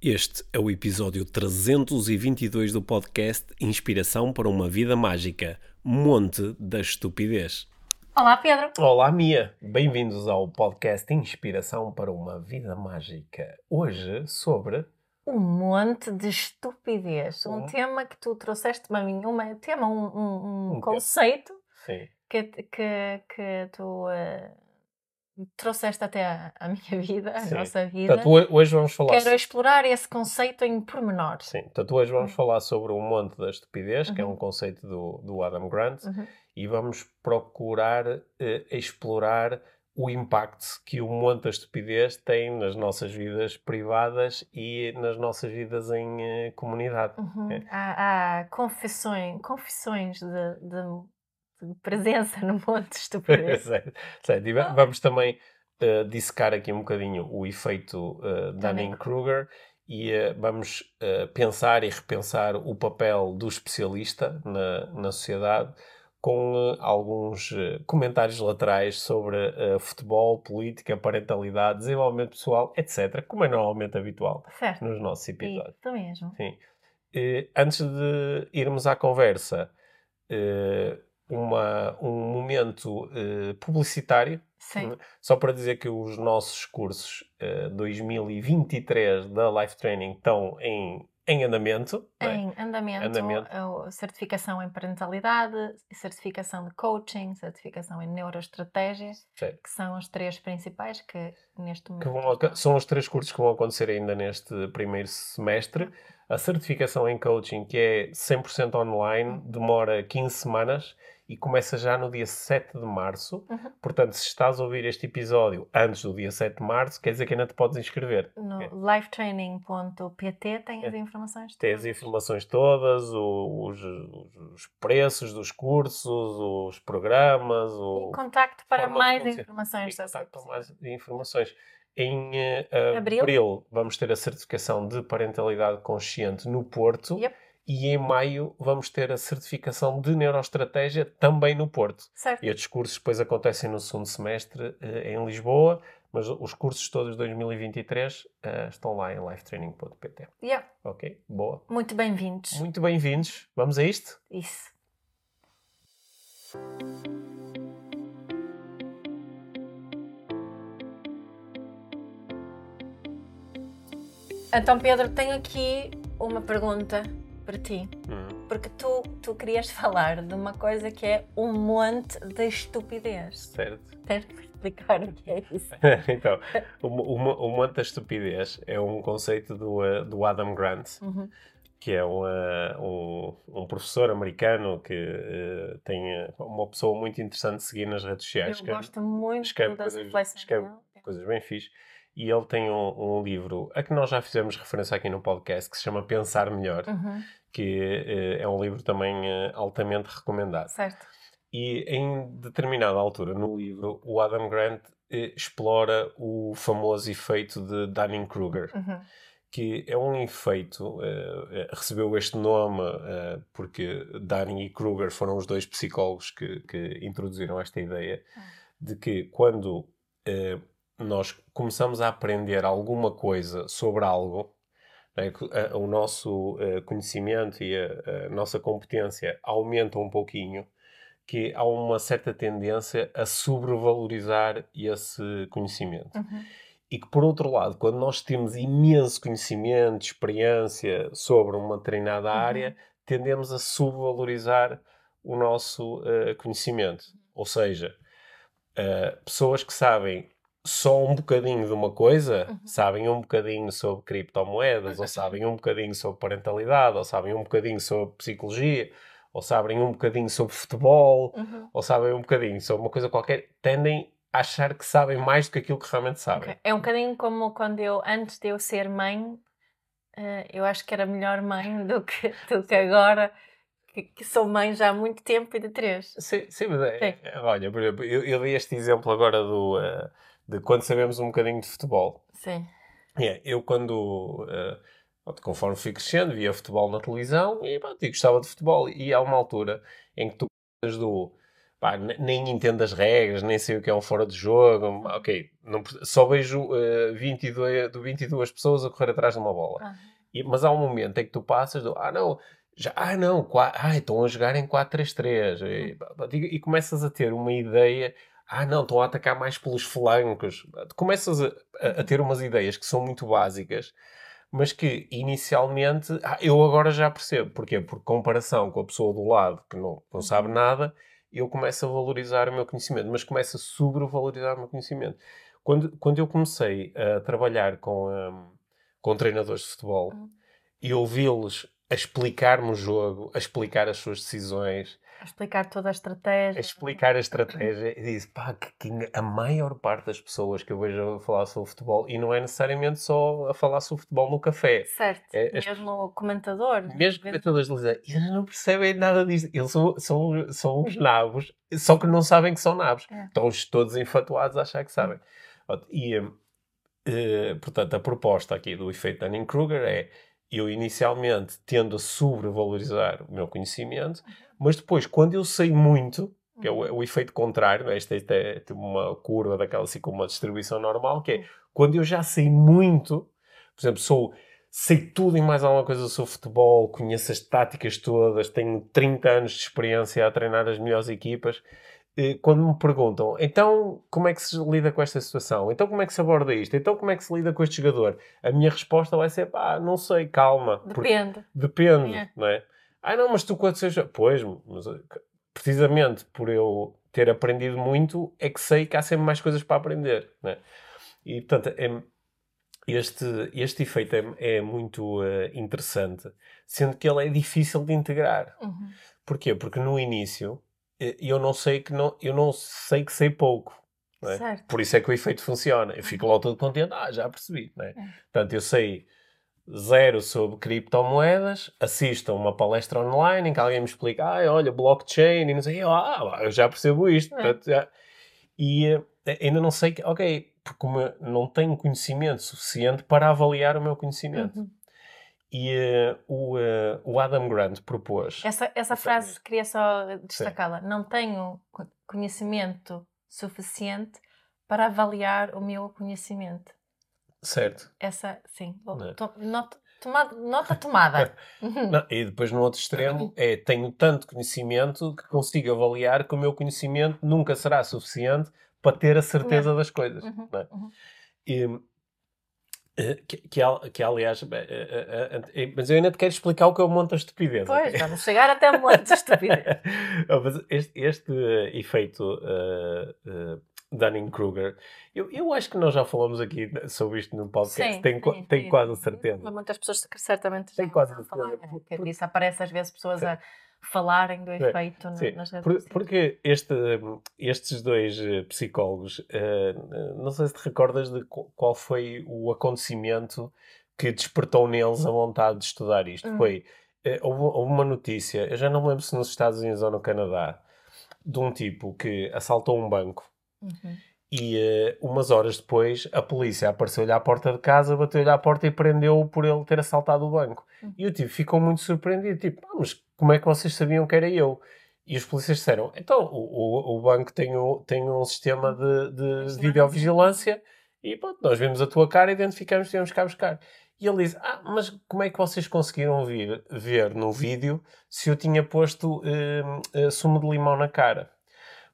Este é o episódio 322 do podcast Inspiração para uma Vida Mágica Monte da Estupidez. Olá, Pedro. Olá, Mia. Bem-vindos ao podcast Inspiração para uma Vida Mágica. Hoje sobre. Um monte de estupidez. Um Hum. tema que tu trouxeste-me a mim, um tema, um, um- um Um conceito Sim. que, que, que tu eh, trouxeste até à, à minha vida, à Sim. nossa vida. Portanto, ho- hoje vamos falar. Quero explorar esse conceito em pormenores. Sim, portanto, hoje vamos falar sobre o monte da estupidez, que é Uhum. um conceito do, do Adam Grant, Uhum. e vamos procurar eh, explorar o impacto que o monte da estupidez tem nas nossas vidas privadas e nas nossas vidas em eh, comunidade. Uhum. É. Há, há confissões, confissões de- de presença no monte de estupidez. Certo, certo. E va- vamos também eh, dissecar aqui um bocadinho o efeito eh, Dunning-Kruger e eh, vamos eh, pensar e repensar o papel do especialista na, na sociedade com alguns comentários laterais sobre futebol, política, parentalidade, desenvolvimento pessoal, etc., como é normalmente habitual certo. nos nossos episódios. Isso mesmo. Sim. Antes de irmos à conversa, eh, uma, um momento eh, publicitário, Sim. só para dizer que os nossos cursos eh, 2023 da Life Training estão em, em andamento. é? Em andamento, Andamento. a certificação em parentalidade, certificação de coaching, certificação em neuroestratégia, Certo. que são as três principais que neste momento. Que vão são os três cursos que vão acontecer ainda neste primeiro semestre. A certificação em coaching, que é 100% online, demora 15 semanas e começa já no dia 7 de março. Uhum. Portanto, se estás a ouvir este episódio antes do dia 7 de março, quer dizer que ainda te podes inscrever. No É. lifetraining.pt tem as É. informações. Tem as todas. informações todas, os, os- os preços dos cursos, os programas, o E contacto para mais informações. contacto para mais informações. Em eh, Abril. abril. vamos ter a certificação de parentalidade consciente no Porto. Yep. E em maio vamos ter a certificação de neuroestratégia também no Porto. Certo. E estes cursos depois acontecem no segundo semestre eh, em Lisboa, mas os cursos todos de 2023 eh, estão lá em lifetraining.pt. Yeah. Ok? Boa. Muito bem-vindos. Muito bem-vindos. Vamos a isto? Isso. Então, Pedro, tenho aqui uma pergunta para ti. Hum. Porque tu, tu querias falar de uma coisa que é um monte de estupidez. Certo. Tens me explicar o que é isso? então, o, o, o monte da estupidez é um conceito do, eh, do Adam Grant, Uhum. que é um, eh, um, um professor americano que eh, tem eh, uma pessoa muito interessante de seguir nas redes sociais. Eu que é- gosto muito escreve das reflexões dele. coisas bem fixe. E ele tem um, um livro a que nós já fizemos referência aqui no podcast que se chama Pensar Melhor, Uhum. Que eh, é um livro também eh, altamente recomendado. Certo. E em determinada altura no livro, o Adam Grant eh, explora o famoso efeito de Dunning-Kruger, Uhum. que é um efeito, eh, recebeu este nome eh, porque Dunning e Kruger foram os dois psicólogos que, que introduziram esta ideia de que quando eh, nós começamos a aprender alguma coisa sobre algo, o nosso eh, conhecimento e a, nossa competência aumentam um pouquinho, que há uma certa tendência a sobrevalorizar esse conhecimento. Uhum. E que, por outro lado, quando nós temos imenso conhecimento, experiência sobre uma determinada Uhum. área, tendemos a subvalorizar o nosso eh, conhecimento. Ou seja, eh, pessoas que sabem só um bocadinho de uma coisa, Uhum. sabem um bocadinho sobre criptomoedas, ou sabem um bocadinho sobre parentalidade, ou sabem um bocadinho sobre psicologia, ou sabem um bocadinho sobre futebol, Uhum. ou sabem um bocadinho sobre uma coisa qualquer, tendem a achar que sabem mais do que aquilo que realmente sabem. Ok. É um bocadinho como quando eu, antes de eu ser mãe, eh, eu acho que era melhor mãe do que, do que agora, que, sou mãe já há muito tempo e de três. Sim, sim, mas é, Sim. é- olha, por exemplo, eu, eu dei este exemplo agora do, eh, de quando sabemos um bocadinho de futebol. Sim. É, eu quando, pronto, conforme fui crescendo, via futebol na televisão e, pronto, e gostava de futebol. E há uma altura em que tu precisas do pá, nem entendo as regras, nem sei o que é um fora de jogo, ok, não, só vejo uh, 22, do 22 pessoas a correr atrás de uma bola. Ah. E, mas há um momento em que tu passas do, ah não, já, ah não, quatro, ah, estão a jogar em 4-3-3 e, e, e começas a ter uma ideia, ah não, estão a atacar mais pelos flancos. Começas a, a, ter umas ideias que são muito básicas, mas que inicialmente ah, eu agora já percebo. Porquê? Por comparação com a pessoa do lado que não, não sabe nada, eu começo a valorizar o meu conhecimento, mas começo a sobrevalorizar o meu conhecimento. Quando, quando eu comecei a trabalhar com, um, com treinadores de futebol uhum. e ouvi-los a explicar-me o jogo, a explicar as suas decisões, a explicar toda a estratégia. A explicar a estratégia. E disse, pá, que, a maior parte das pessoas que eu vejo a falar sobre futebol, e não é necessariamente só a falar sobre futebol no café. Certo, é, mesmo o comentador. Mesmo comentadores dizem, eles não percebem nada disso. Eles são, são, são uns nabos, só que não sabem que são nabos. É. Estão todos enfatuados a achar que sabem. E, uh, portanto, a proposta aqui do efeito Dunning-Kruger é eu inicialmente tendo a sobrevalorizar o meu conhecimento, uhum. Mas depois, quando eu sei muito, que é o, uhum. o efeito contrário, esta, esta é tipo uma curva daquela assim com uma distribuição normal, que é quando eu já sei muito, por exemplo, sou sei tudo e mais alguma coisa sobre futebol, conheço as táticas todas, tenho 30 anos de experiência a treinar as melhores equipas, quando me perguntam, então como é que se lida com esta situação? Então como é que se aborda isto? Então como é que se lida com este jogador? A minha resposta vai ser, pá, não sei, calma. Depende. Depende, é. não é? Ah, não, mas tu quando seja... Pois, mas, precisamente por eu ter aprendido muito, é que sei que há sempre mais coisas para aprender, não é? E, portanto, é, este, este efeito é, é muito uh, interessante, sendo que ele é difícil de integrar. Uhum. Porquê? Porque no início eu não sei que não, eu não sei que sei pouco. É? Por isso é que o efeito funciona. Eu fico logo todo contente, ah, já percebi. É? É. Portanto, eu sei zero sobre criptomoedas, assisto a uma palestra online em que alguém me explica, ah, olha, blockchain, e não sei, ah, eu já percebo isto. É. Portanto, já... E uh, ainda não sei, que, ok, porque não tenho conhecimento suficiente para avaliar o meu conhecimento. Uhum. E uh, o, uh, o Adam Grant propôs. Essa, essa frase queria só destacá-la. Não tenho conhecimento suficiente para avaliar o meu conhecimento. Certo. Essa, sim. É? To, tomada, nota tomada. Não, e depois no outro extremo é tenho tanto conhecimento que consigo avaliar que o meu conhecimento nunca será suficiente para ter a certeza das coisas. Uhum, é? uhum. E, eh, que, que, que aliás, eh, eh, mas eu ainda te quero explicar o que é o monte da estupidez. Pois, vamos chegar até o monte da estupidez. este, este efeito uh, uh, Dunning-Kruger, eu, eu acho que nós já falamos aqui sobre isto no podcast, sim, tenho, sim, tenho sim. quase a certeza. Muitas pessoas certamente já quase a certeza. Falar, é, que isso aparece às vezes pessoas a falarem do efeito Sim. nas redes Por, Porque este, estes dois eh, psicólogos, uh, não sei se te recordas de qual foi o acontecimento que despertou neles a vontade de estudar isto. Uhum. Foi, uh, houve, houve, uma notícia, eu já não me lembro se nos Estados Unidos ou no Canadá, de um tipo que assaltou um banco. Uhum. E uh, umas horas depois a polícia apareceu-lhe à porta de casa, bateu-lhe à porta e prendeu-o por ele ter assaltado o banco. Uhum. E o tipo ficou muito surpreendido, tipo, ah, mas como é que vocês sabiam que era eu? E os polícias disseram, então, o, o, o banco tem, o, tem um sistema de, de videovigilância e pronto, nós vimos a tua cara, identificamos e viemos cá buscar. E ele diz, ah, mas como é que vocês conseguiram vir, ver no vídeo se eu tinha posto uh, uh, sumo de limão na cara?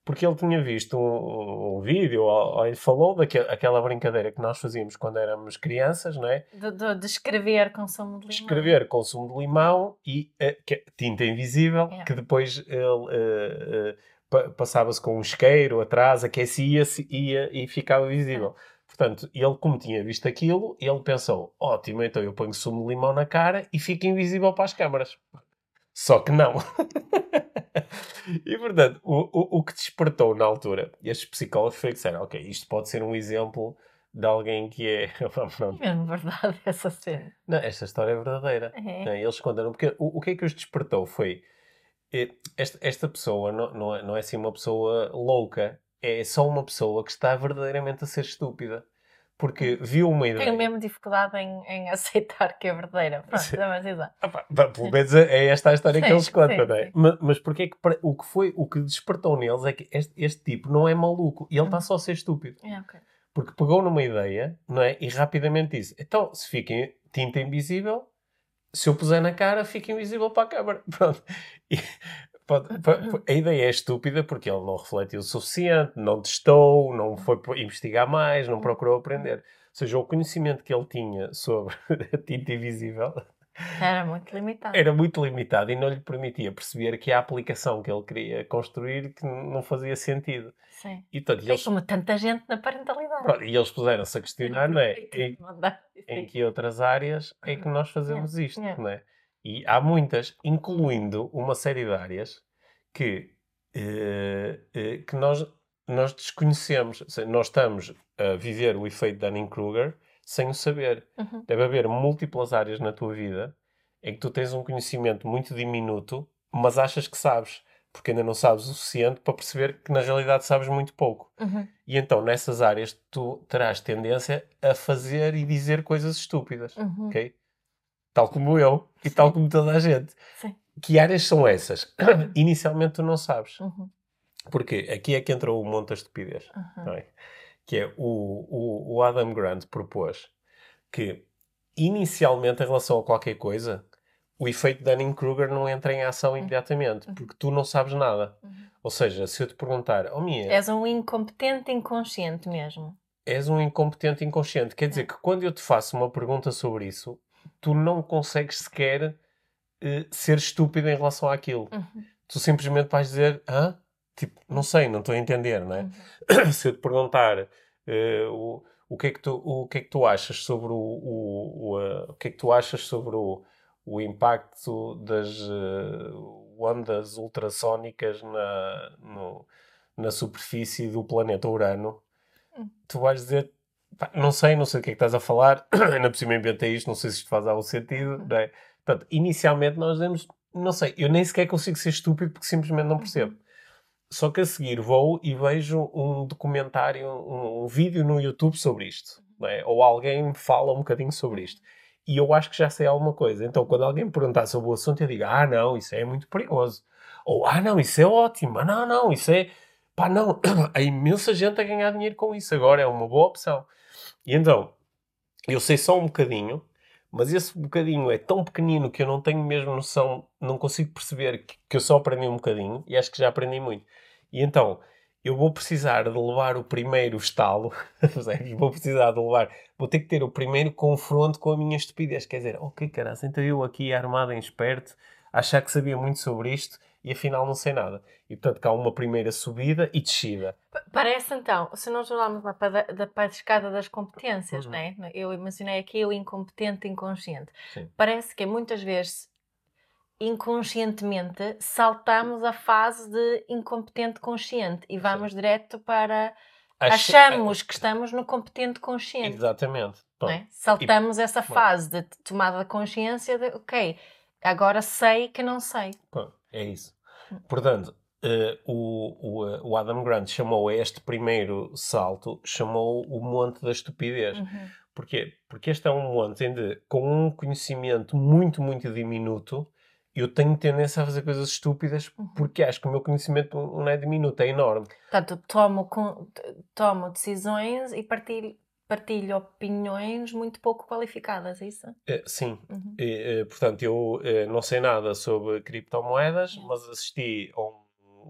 Porque ele tinha visto um, um vídeo, ou, ou ele falou daquela brincadeira que nós fazíamos quando éramos crianças, não é? De, de, de escrever consumo de limão. Escrever consumo de limão e uh, que, tinta invisível, é. que depois ele uh, uh, passava-se com um isqueiro atrás, aquecia-se ia, e ficava visível. É. Portanto, ele, como tinha visto aquilo, ele pensou: ótimo, então eu ponho sumo de limão na cara e fica invisível para as câmaras. Só que não. e portanto, o, o, o que despertou na altura estes psicólogos foi que disseram: ok, isto pode ser um exemplo de alguém que é. Pronto. É mesmo verdade essa cena. Não, esta história é verdadeira. É. Eles contaram. Porque o, o que é que os despertou foi. Eh, esta, esta pessoa não, não, é, não é assim uma pessoa louca, é só uma pessoa que está verdadeiramente a ser estúpida. Porque viu uma ideia. Tenho mesmo dificuldade em, em aceitar que é verdadeira. Pronto, mais exato. Ah, pelo menos é esta a história que Sim, eles contam, sim, não é? sim. Mas, mas porque é que o que foi, o que despertou neles é que este, este tipo não é maluco e ele está só a ser estúpido. É, ok. Porque pegou numa ideia, não é? E rapidamente disse: então, se fica em tinta invisível, se eu puser na cara, fica invisível para a câmara. Pronto. E, a ideia é estúpida porque ele não refletiu o suficiente, não testou, não foi pro- investigar mais, não procurou aprender. Ou seja, o conhecimento que ele tinha sobre a tinta invisível Era muito limitado. era muito limitado e não lhe permitia perceber que a aplicação que ele queria construir que não fazia sentido. Sim. E, portanto, eles, como tanta gente na parentalidade. pronto, e eles puseram-se a questionar, não é? Em, em que outras áreas é que nós fazemos isto, não é? E há muitas, incluindo uma série de áreas que, eh, eh, que nós, nós desconhecemos. Seja, nós estamos a viver o efeito Dunning-Kruger sem o saber. Uhum. Deve haver múltiplas áreas na tua vida em que tu tens um conhecimento muito diminuto, mas achas que sabes, porque ainda não sabes o suficiente para perceber que na realidade sabes muito pouco. Uhum. E então nessas áreas tu terás tendência a fazer e dizer coisas estúpidas, Uhum. ok? Tal como eu e tal como toda a gente. Sim. Que áreas são essas? Inicialmente tu não sabes. Uhum. Porque aqui é que entra o monte da estupidez Uhum. é? que é o, o, o Adam Grant propôs que inicialmente em relação a qualquer coisa o efeito Dunning-Kruger não entra em ação imediatamente porque tu não sabes nada Uhum. ou seja, se eu te perguntar oh minha, És um incompetente inconsciente mesmo. és um incompetente inconsciente quer dizer que quando eu te faço uma pergunta sobre isso tu não consegues sequer eh, ser estúpido em relação àquilo Uhum. tu simplesmente vais dizer hã? tipo, não sei, não estou a entender não é? Uhum. se eu te perguntar eh, o, o, que é que tu, o que é que tu achas sobre o, o, o, eh, o que é que tu achas sobre o, o impacto das ondas ultrassónicas na, no- na superfície do planeta Urano, Hum. tu vais dizer "Pá, não sei, não sei o que é que estás a falar, ainda por cima inventei isto, não sei se isto faz algum sentido, não é? Portanto, inicialmente nós dizemos, não sei, eu nem sequer consigo ser estúpido porque simplesmente não percebo. Só que a seguir vou e vejo um documentário, um, um vídeo no YouTube sobre isto. é? Ou alguém me fala um bocadinho sobre isto. E eu acho que já sei alguma coisa. Então, quando alguém me perguntar sobre o assunto, eu digo: Ah, não, isso é muito perigoso. Ou Ah, não, isso é ótimo. Ah, não, não, isso é. Pá, não, há imensa gente a ganhar dinheiro com isso agora. É uma boa opção. E então, eu sei só um bocadinho, mas esse bocadinho é tão pequenino que eu não tenho mesmo noção, não consigo perceber que, que eu só aprendi um bocadinho e acho que já aprendi muito. E então, eu vou precisar de levar o primeiro estalo, vou precisar de levar, vou ter que ter o primeiro confronto com a minha estupidez. Quer dizer, ok, caralho, então eu aqui armado em esperto, achar que sabia muito sobre isto e afinal não sei nada. E portanto, cá uma primeira subida e descida. Pa- Parece então, se nós para, da, da- escada das competências, Uhum. né? eu mencionei aqui o incompetente inconsciente. Sim. Parece que muitas vezes, inconscientemente, saltamos a fase de incompetente consciente e vamos direto para. Acha- Achamos que estamos no competente consciente. Exatamente. é? Saltamos essa Bom. fase de tomada de consciência de, ok, agora sei que não sei. Pronto, é isso. Portanto, eh, o, o, Adam Grant chamou a este primeiro salto, chamou o monte da estupidez. Uhum. Porquê? Porque este é um monte em de, com um conhecimento muito, muito diminuto, eu tenho tendência a fazer coisas estúpidas Uhum. porque acho que o meu conhecimento não é diminuto, é enorme. Portanto, tomo, com- tomo decisões e partilho, partilho opiniões muito pouco qualificadas, é isso? Eh, sim, Uhum. Eh, eh, portanto, eu não sei nada sobre criptomoedas, mas assisti a um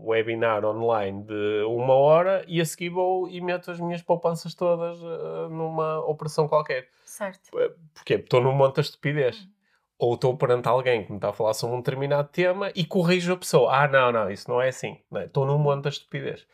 webinar online de uma hora e a seguir vou e meto as minhas poupanças todas eh, numa operação qualquer. Certo. Porquê? Porque estou num monte de estupidez. Uhum. Ou estou perante alguém que me está a falar sobre um determinado tema e corrijo a pessoa. Ah, não, não, isso não é assim. É? Estou num monte de estupidez.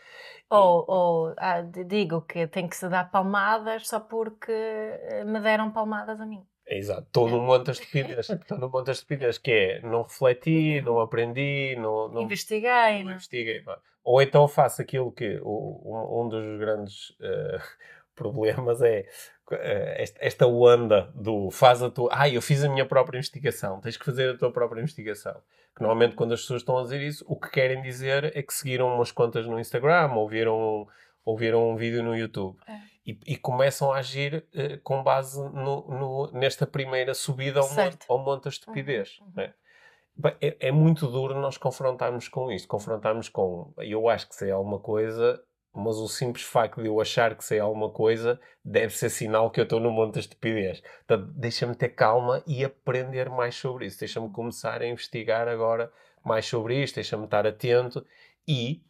Ou, ou ah, digo que tem que se dar palmadas só porque eh, me deram palmadas a mim. Exato. Estou num monte de estupidez. Estou num monte de estupidez que é não refleti, não aprendi, não, não Investiguei, não é? investiguei. Ou então faço aquilo que o- um, um dos grandes eh, problemas é eh, esta, esta onda do faz a tua. Ah, eu fiz a minha própria investigação. Tens que fazer a tua própria investigação. Que normalmente quando as pessoas estão a dizer isso, o que querem dizer é que seguiram umas contas no Instagram ou viram, ou viram um vídeo no YouTube. É. e, e começam a agir uh, com base no, no, nesta primeira subida ao monte, ao monte da estupidez. Uhum. Né? É, é, muito duro nós confrontarmos com isto, confrontarmos com eu acho que sei alguma coisa, mas o simples facto de eu achar que sei alguma coisa deve ser sinal que eu estou no monte da estupidez. Portanto, deixa-me ter calma e aprender mais sobre isso. Deixa-me começar a investigar agora mais sobre isto, deixa-me estar atento e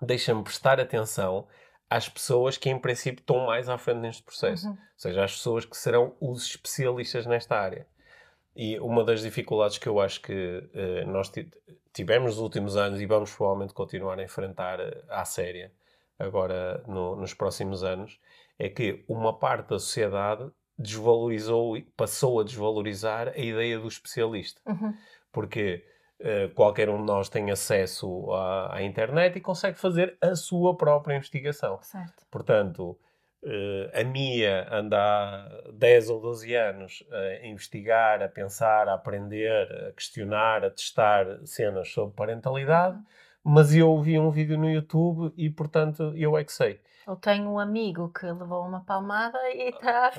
deixa-me prestar atenção às pessoas que, em princípio, estão mais à frente neste processo. Uhum. Ou seja, às pessoas que serão os especialistas nesta área. E uma das dificuldades que eu acho que uh, nós tivemos nos últimos anos e vamos provavelmente continuar a enfrentar uh, à séria agora no, nos próximos anos é que uma parte da sociedade desvalorizou, passou a desvalorizar a ideia do especialista. Uhum. Porque qualquer um de nós tem acesso à, à, internet e consegue fazer a sua própria investigação. Certo. Portanto, Uh, a Mia anda há 10 ou 12 anos a investigar, a pensar, a aprender, a questionar, a testar cenas sobre parentalidade, mas eu ouvi um vídeo no YouTube e, portanto, eu é que sei. Eu tenho um amigo que levou uma palmada e está.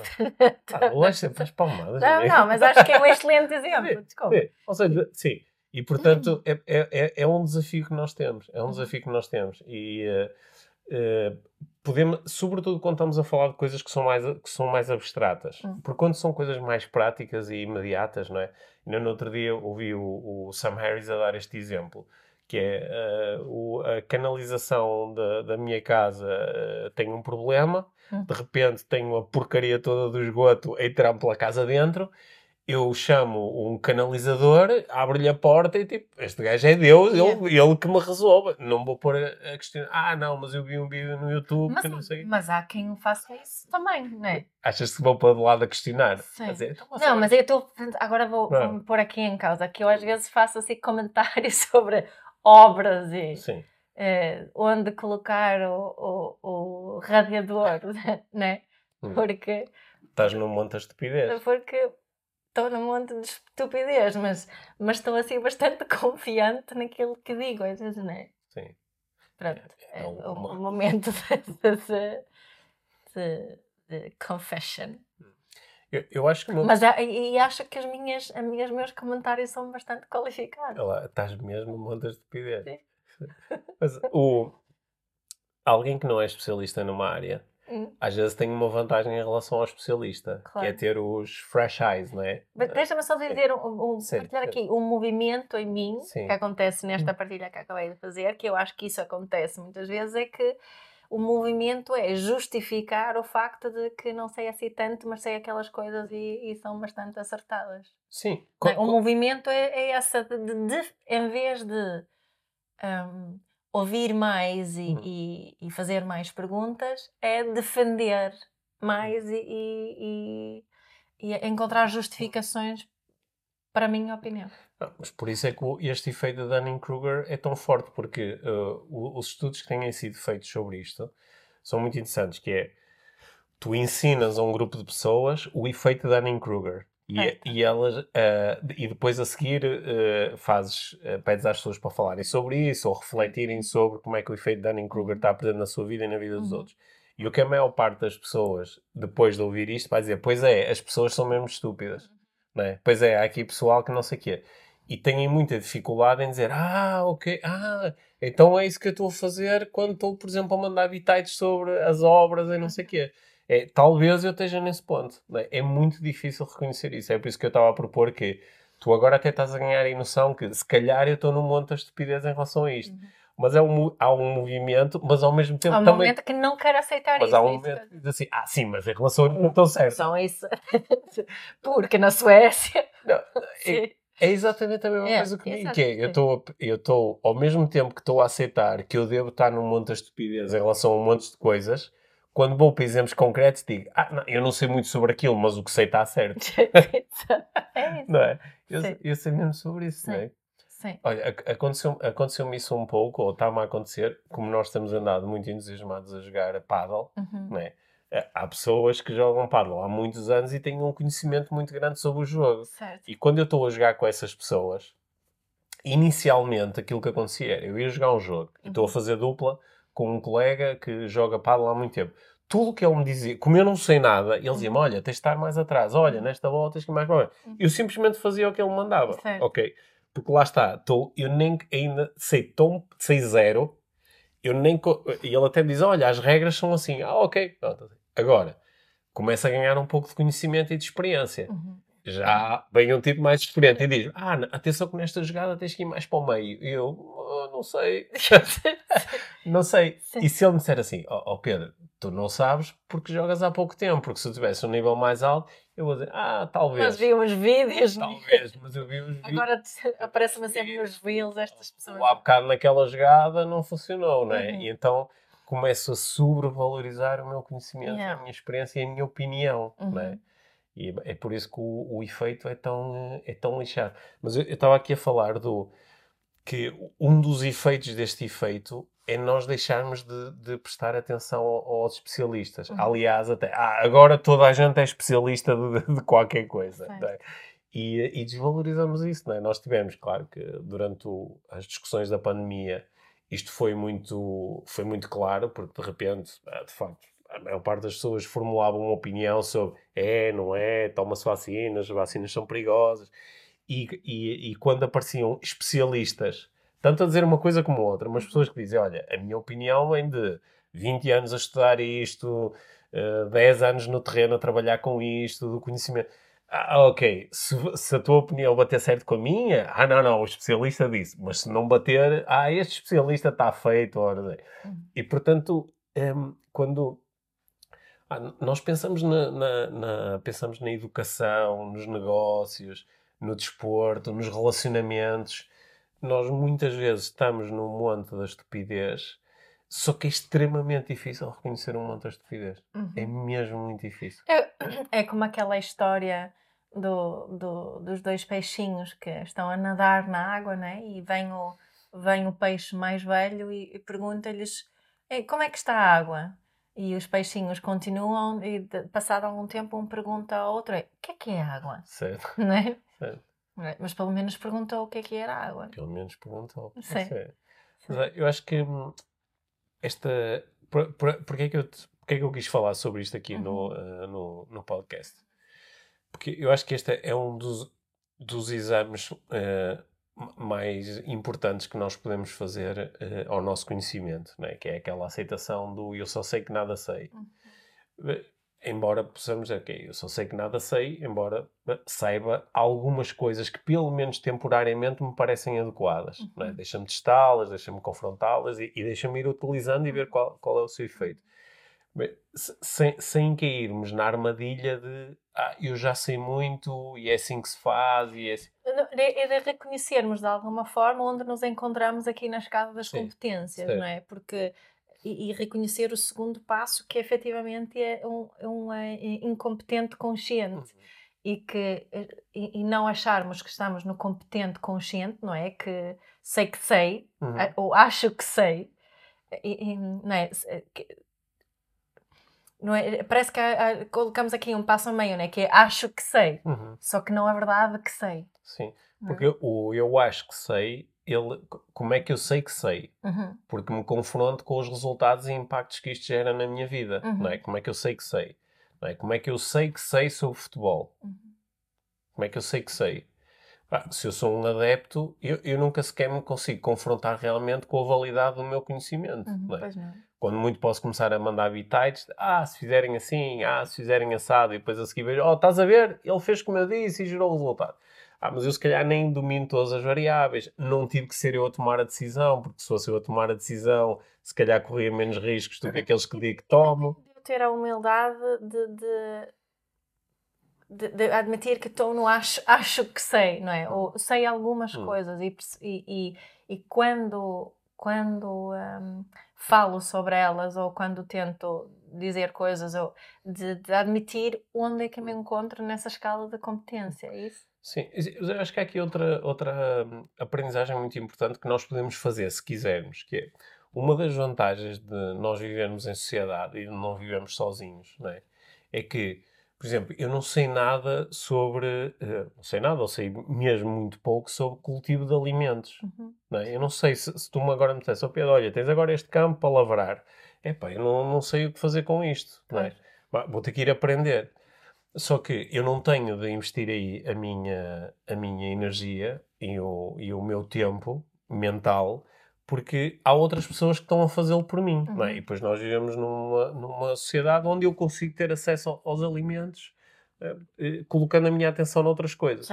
Ah, hoje sempre faz palmadas. Não, é? não, mas acho que é um excelente exemplo. Desculpa. Ou seja, sim. E portanto é, é, é, é um desafio que nós temos. É um desafio que nós temos. E uh, uh, podemos, sobretudo quando estamos a falar de coisas que são mais, que são mais abstratas. Hum. Porque quando são coisas mais práticas e imediatas, não é? E no outro dia ouvi o, o Sam Harris a dar este exemplo, que é uh, o, a canalização da, da minha casa uh, tem um problema, hum. de repente tenho a porcaria toda do esgoto a entrar pela casa dentro eu chamo um canalizador, abro-lhe a porta e tipo, este gajo é Deus, yeah. ele, ele que me resolve. Não vou pôr a, a questão, ah não, mas eu vi um vídeo no YouTube mas, que não sei. Mas há quem faça isso também, não é? Achas que vão para o lado a questionar? Sim. Dizer, então, não, mas eu estou, agora vou, vou pôr aqui em causa, que eu às vezes faço assim comentários sobre obras e eh, onde colocar o, o, o radiador, né? Porque... Estás num monte de estupidez. Porque estou num monte de estupidez, mas, mas estou assim bastante confiante naquilo que digo, às vezes, não é? Sim. Pronto, é, é, é o, o, momento de, de, de, confession. Eu, eu, acho que. Mas e acho que as minhas, as minhas, meus comentários são bastante qualificados. Olha, estás mesmo num monte de estupidez. Sim. Mas o, alguém que não é especialista numa área Hum. Às vezes tem uma vantagem em relação ao especialista, claro. que é ter os fresh eyes, não é? Deixa-me só dizer, um, um, partilhar aqui um movimento em mim Sim. que acontece nesta partilha que acabei de fazer, que eu acho que isso acontece muitas vezes, é que o movimento é justificar o facto de que não sei assim tanto, mas sei aquelas coisas e, e são bastante acertadas. Sim. o movimento é, é essa de, de, de, em vez de um, ouvir mais e, uhum. e, e, fazer mais perguntas é defender mais e, e, encontrar justificações para a minha opinião. Não, mas por isso é que este efeito de Dunning-Kruger é tão forte, porque uh, os estudos que têm sido feitos sobre isto são muito interessantes, que é tu ensinas a um grupo de pessoas o efeito Dunning-Kruger. E, e elas uh, e depois a seguir uh, fazes uh, pedes às pessoas para falarem sobre isso ou refletirem sobre como é que o efeito Dunning-Kruger está presente na sua vida e na vida dos uhum. outros. E o que a maior parte das pessoas, depois de ouvir isto, vai dizer: Pois é, as pessoas são mesmo estúpidas. Uhum. Não é? Pois é, há aqui pessoal que não sei o quê. E têm muita dificuldade em dizer: Ah, ok, ah, então é isso que eu estou a fazer quando estou, por exemplo, a mandar bitites sobre as obras e não sei o quê. É, talvez eu esteja nesse ponto. É? é muito difícil reconhecer isso. É por isso que eu estava a propor que tu agora até estás a ganhar a noção que se calhar eu estou num monte de estupidez em relação a isto. Uhum. Mas é um, há um movimento, mas ao mesmo tempo há um também... momento que não quer aceitar mas isso. Mas há um momento que diz assim, ah sim, mas em relação a não estou certo. São isso. Porque na Suécia... Não, é, é, exatamente a mesma é, coisa comigo, que é, eu estou, eu estou, ao mesmo tempo que estou a aceitar que eu devo estar num monte de estupidez em relação a um monte de coisas, quando vou para exemplos concretos, digo, ah, não, eu não sei muito sobre aquilo, mas o que sei está certo. é isso. Não é? Eu, eu, sei mesmo sobre isso, Sim. não é? Sim. Olha, aconteceu-me aconteceu isso um pouco, ou está-me a acontecer, como nós temos andado muito entusiasmados a jogar paddle, uhum. não é? Eh, há pessoas que jogam paddle há muitos anos e têm um conhecimento muito grande sobre o jogo. Certo. E quando eu estou a jogar com essas pessoas, inicialmente aquilo que acontecia era, eu ia jogar um jogo, uhum. e estou a uhum. fazer dupla, com um colega que joga paddle há muito tempo. tudo o que ele me dizia, como eu não sei nada, ele dizia-me: Olha, tens de estar mais atrás, olha, nesta bola tens que ir mais para Eu simplesmente fazia o que ele mandava. Certo. Ok. Porque lá está, tô, eu nem ainda sei, tão, sei zero, eu nem. E ele até me diz: Olha, as regras são assim. Ah, ok. Agora, começa a ganhar um pouco de conhecimento e de experiência. Uhum já vem um tipo mais experiente e diz: Ah, atenção que nesta jogada tens que ir mais para o meio. E eu, oh, não sei. não sei. Sim. E se ele me disser assim: oh, oh, Pedro, tu não sabes porque jogas há pouco tempo, porque se eu tivesse um nível mais alto, eu vou dizer: Ah, talvez. Mas vi uns vídeos. Talvez, mas eu vi uns vídeos. Agora aparece-me sempre nos reels estas pessoas. Há bocado naquela jogada não funcionou, não é? Uhum. E então começo a sobrevalorizar o meu conhecimento, yeah. a minha experiência e a minha opinião, uhum. não é? E é por isso que o, o efeito é tão, é tão lixado. Mas eu estava aqui a falar do que um dos efeitos deste efeito é nós deixarmos de, de prestar atenção aos especialistas. Uhum. Aliás, até ah, agora toda a gente é especialista de, de qualquer coisa. É? E, e, desvalorizamos isso. Não é? Nós tivemos, claro, que durante o, as discussões da pandemia isto foi muito, foi muito claro, porque de repente, ah, de facto, a maior parte das pessoas formulavam uma opinião sobre é, não é, toma-se vacinas, as vacinas são perigosas. E, e, e, quando apareciam especialistas, tanto a dizer uma coisa como outra, mas pessoas que dizem, olha, a minha opinião vem de 20 anos a estudar isto, uh, eh, 10 anos no terreno a trabalhar com isto, do conhecimento. Ah, ok, se, se, a tua opinião bater certo com a minha, ah, não, não, o especialista disse, mas se não bater, ah, este especialista está feito. Ora, e portanto, um, quando ah, nós pensamos na, na, na, pensamos na educação, nos negócios, no desporto, nos relacionamentos. Nós muitas vezes estamos no monte da estupidez, só que é extremamente difícil reconhecer um monte da estupidez. Uhum. É mesmo muito difícil. É, é como aquela história do, do, dos dois peixinhos que estão a nadar na água, né? E vem o, vem o peixe mais velho e, e pergunta-lhes como é que está a água? E os peixinhos continuam e de, passado algum tempo um pergunta ao outro, o que é que é água? Certo. Não é? Certo. Mas pelo menos perguntou o que é que era água. Pelo menos perguntou. Sim. É. Mas, eu acho que hum, esta... Por, por, porque, é que eu, porque é que eu quis falar sobre isto aqui uhum. no, uh, no, no podcast? Porque eu acho que este é um dos, dos exames uh, mais importantes que nós podemos fazer uh, ao nosso conhecimento, né? que é aquela aceitação do eu só sei que nada sei. Uhum. Eh, embora possamos dizer, ok, eu só sei que nada sei, embora eh, saiba algumas coisas que pelo menos temporariamente me parecem adequadas. Uhum. Né? Deixa-me testá-las, deixa-me confrontá-las e, e deixa-me ir utilizando e ver uhum. qual, qual é o seu efeito sem, sem cairmos na armadilha de ah, eu já sei muito e é assim que se faz. E é, assim. é de reconhecermos de alguma forma onde nos encontramos aqui na escada das Sim, competências, não é? Porque e, e, reconhecer o segundo passo que efetivamente é um, é um é incompetente consciente. Uhum. E, que, e, e, não acharmos que estamos no competente consciente, não é? Que sei que sei, uhum. ou acho que sei, e, não é? Não é? Parece que há, há, colocamos aqui um passo a meio, né? que é acho que sei, uhum. só que não é verdade que sei. Sim, é? porque é? o eu acho que sei, ele, como é que eu sei que sei? Uhum. Porque me confronto com os resultados e impactos que isto gera na minha vida. Uhum. Não é? Como é que eu sei que sei? Não é? Como é que eu sei que sei sobre futebol? Uhum. Como é que eu sei que sei? Ah, se eu sou um adepto, eu, eu, nunca sequer me consigo confrontar realmente com a validade do meu conhecimento. Uhum, não é? não. Quando muito posso começar a mandar bitites, ah, se fizerem assim, ah, se fizerem assado, e depois a seguir vejo, oh, estás a ver? Ele fez como eu disse e gerou o resultado. Ah, mas eu se calhar nem domino todas as variáveis. Não tive que ser eu a tomar a decisão, porque se fosse eu a tomar a decisão, se calhar corria menos riscos do que aqueles que digo que tomo. Ter a humildade de, de de, de, admitir que estou no acho, acho que sei, não é? Ou sei algumas hum. coisas e, e, e, quando, quando um, falo sobre elas ou quando tento dizer coisas ou de, de, admitir onde é que me encontro nessa escala de competência, é isso? Sim, eu acho que há aqui outra, outra hum, aprendizagem muito importante que nós podemos fazer se quisermos, que é uma das vantagens de nós vivermos em sociedade e não vivermos sozinhos, não é? É que Por exemplo, eu não sei nada sobre, uh, não sei nada, ou sei mesmo muito pouco sobre cultivo de alimentos. Uhum. Não é? Eu não sei se, se tu agora me dissesse, oh Pedro, olha, tens agora este campo para lavrar. Epá, eu não, não sei o que fazer com isto. Não é? Vou ter que ir aprender. Só que eu não tenho de investir aí a minha, a minha energia e o, e o meu tempo mental porque há outras pessoas que estão a fazê-lo por mim. Uhum. É? E depois nós vivemos numa, numa sociedade onde eu consigo ter acesso aos alimentos uh, colocando a minha atenção noutras coisas.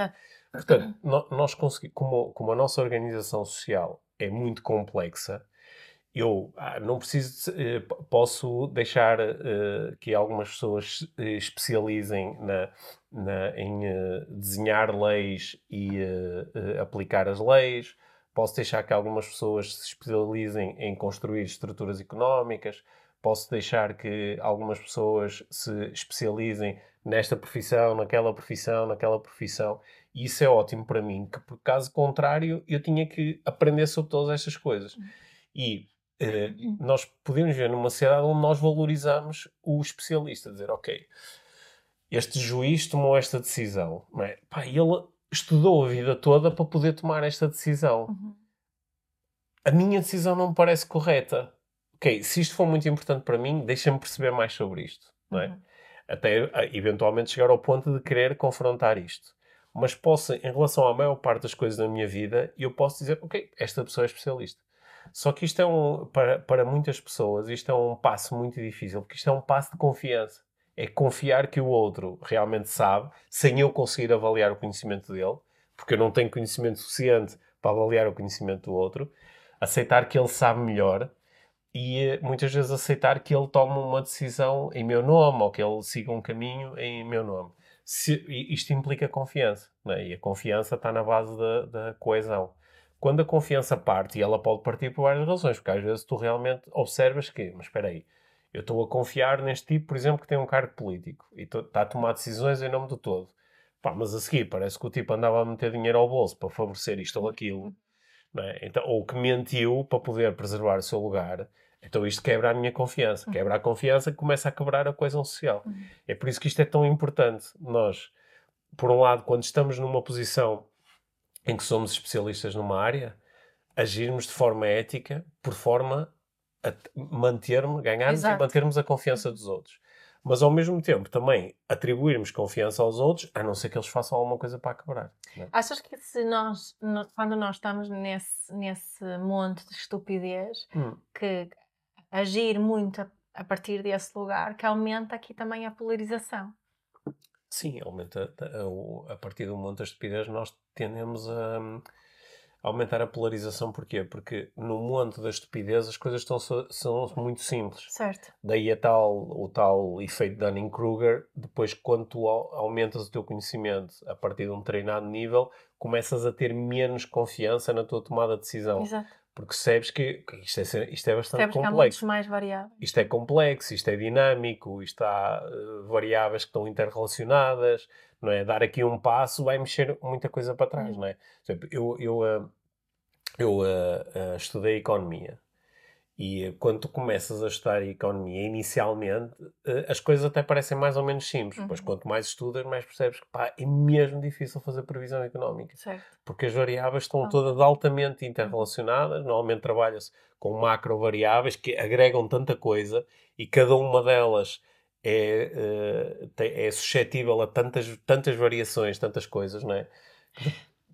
Portanto, no, nós conseguimos, como, como a nossa organização social é muito complexa, eu ah, não preciso, eh, posso deixar uh, que algumas pessoas especializem na, na em uh, desenhar leis e uh, aplicar as leis. Posso deixar que algumas pessoas se especializem em construir estruturas económicas. Posso deixar que algumas pessoas se especializem nesta profissão, naquela profissão, naquela profissão. E isso é ótimo para mim, que por caso contrário eu tinha que aprender sobre todas estas coisas. E eh, nós podemos ver numa sociedade onde nós valorizamos o especialista, dizer, ok, este juiz tomou esta decisão, não é? Pá, ele estudou a vida toda para poder tomar esta decisão. Uhum. A minha decisão não me parece correta. Ok, se isto for muito importante para mim, deixa-me perceber mais sobre isto, não é? Uhum. Até eventualmente chegar ao ponto de querer confrontar isto. Mas posso, em relação à maior parte das coisas da minha vida, eu posso dizer, ok, esta pessoa é especialista. Só que isto é um, para, para muitas pessoas, isto é um passo muito difícil, porque isto é um passo de confiança. É confiar que o outro realmente sabe, sem eu conseguir avaliar o conhecimento dele, porque eu não tenho conhecimento suficiente para avaliar o conhecimento do outro, aceitar que ele sabe melhor e eh, muitas vezes aceitar que ele tome uma decisão em meu nome ou que ele siga um caminho em meu nome. Se, isto implica confiança, é? e a confiança está na base da, da coesão quando a confiança parte, e ela pode partir por várias razões, porque às vezes tu realmente observas que, mas espera aí, eu estou a confiar neste tipo, por exemplo, que tem um cargo político e está a tomar decisões em nome do todo. Pá, mas a seguir parece que o tipo andava a meter dinheiro ao bolso para favorecer isto ou aquilo, é? então, ou que mentiu para poder preservar o seu lugar. Então isto quebra a minha confiança. Quebra a confiança que começa a quebrar a coesão social. Uhum. É por isso que isto é tão importante. Nós, por um lado, quando estamos numa posição em que somos especialistas numa área, agirmos de forma ética, por forma a mantermos, ganharmos Exato. e mantermos a confiança dos outros. Mas ao mesmo tempo também atribuirmos confiança aos outros, a não ser que eles façam alguma coisa para quebrar. É? Achas que se nós, quando nós estamos nesse, nesse monte de estupidez, hum. que agir muito a, a partir desse lugar, que aumenta aqui também a polarização? Sim, aumenta a, a partir do monte da estupidez nós tendemos a, a, aumentar a polarização. Porquê? Porque no monte da estupidez as coisas estão, são muito simples. Certo. Daí a tal, o tal efeito Dunning-Kruger, depois quando tu aumentas o teu conhecimento a partir de um treinado nível, começas a ter menos confiança na tua tomada de decisão. Exato porque sabes que, isto, é, isto é bastante sabes complexo. Que há mais variáveis. Isto é complexo, isto é dinâmico, isto há uh, variáveis que estão interrelacionadas, não é? Dar aqui um passo vai mexer muita coisa para trás, uhum. não é? Eu, eu, uh, eu uh, estudei economia e quando tu começas a estudar economia, inicialmente, as coisas até parecem mais ou menos simples. Uhum. Mas quanto mais estudas, mais percebes que pá, é mesmo difícil fazer previsão económica. Certo. Porque as variáveis estão todas altamente interrelacionadas. Normalmente trabalha-se com macro variáveis que agregam tanta coisa e cada uma delas é, é suscetível a tantas, tantas variações, tantas coisas, não é?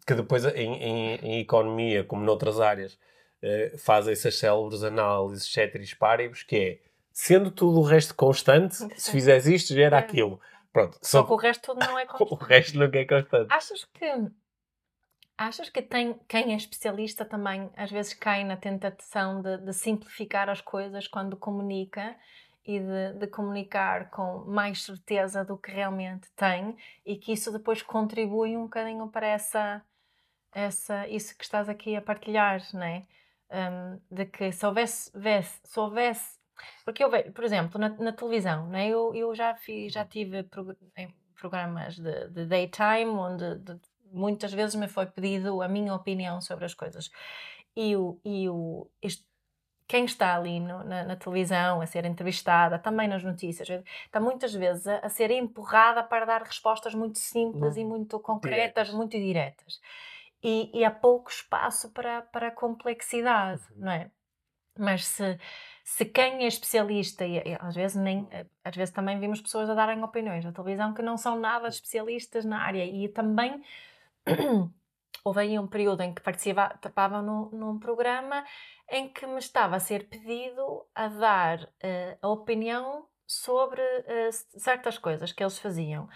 Que depois em, em, em economia, como noutras áreas, uh, faz essas célebres análises ceteris paribus, que é, sendo tudo o resto constante, se fizeres isto, gera é. aquilo. Pronto. Só, só que o resto não é constante. o resto não é constante. Achas que... Achas que tem, quem é especialista também às vezes cai na tentação de, de simplificar as coisas quando comunica e de, de, comunicar com mais certeza do que realmente tem e que isso depois contribui um bocadinho para essa, essa isso que estás aqui a partilhar, não é? Um, de que se houvesse, houvesse, se houvesse porque eu vejo, por exemplo, na, na televisão, né, eu, eu já, fiz, já tive pro, programas de, de daytime onde de, muitas vezes me foi pedido a minha opinião sobre as coisas. E, o, e o, este, quem está ali no, na, na, televisão a ser entrevistada, também nas notícias, está muitas vezes a, a ser empurrada para dar respostas muito simples e muito concretas, diretas. muito diretas. E, e, há pouco espaço para, para a complexidade, uhum. não é? Mas se, se quem é especialista, e, e, às vezes nem, às vezes também vimos pessoas a darem opiniões na televisão que não são nada especialistas na área e também houve aí um período em que participava num, num programa em que me estava a ser pedido a dar uh, a opinião sobre uh, certas coisas que eles faziam.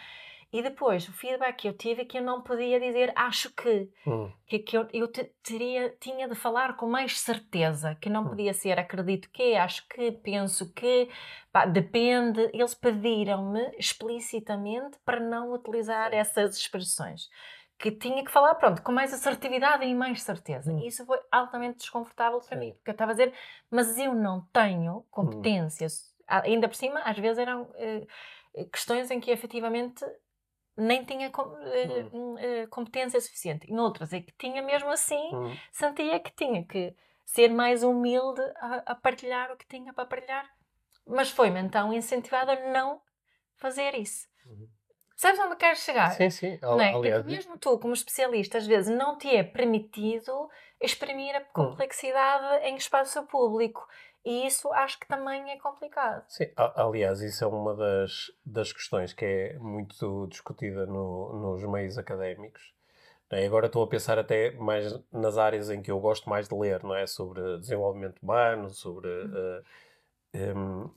E depois, o feedback que eu tive é que eu não podia dizer acho que, hum. que, que eu, eu teria, tinha de falar com mais certeza, que não hum. podia ser acredito que, acho que, penso que, pá, depende. Eles pediram-me explicitamente para não utilizar essas expressões que tinha que falar, pronto, com mais assertividade e mais certeza. Hum. E isso foi altamente desconfortável para Sim. mim, porque eu estava a dizer, mas eu não tenho hum. competências. Ainda por cima, às vezes eram uh, questões em que efetivamente nem tinha uh, hum. uh, competência suficiente. Em outras é que tinha mesmo assim, hum. sentia que tinha que ser mais humilde a, a partilhar o que tinha para partilhar. Mas foi-me então incentivado a não fazer isso. Uhum. Sabes onde queres chegar? Sim, sim. Al é? Aliás, mesmo tu, como especialista, às vezes não te é permitido exprimir a hum. complexidade hum. em espaço público. E isso acho que também é complicado. Sim, aliás, isso é uma das, das questões que é muito discutida no, nos meios académicos. É? Agora estou a pensar até mais nas áreas em que eu gosto mais de ler, não é? Sobre desenvolvimento humano, sobre uh, um, uh,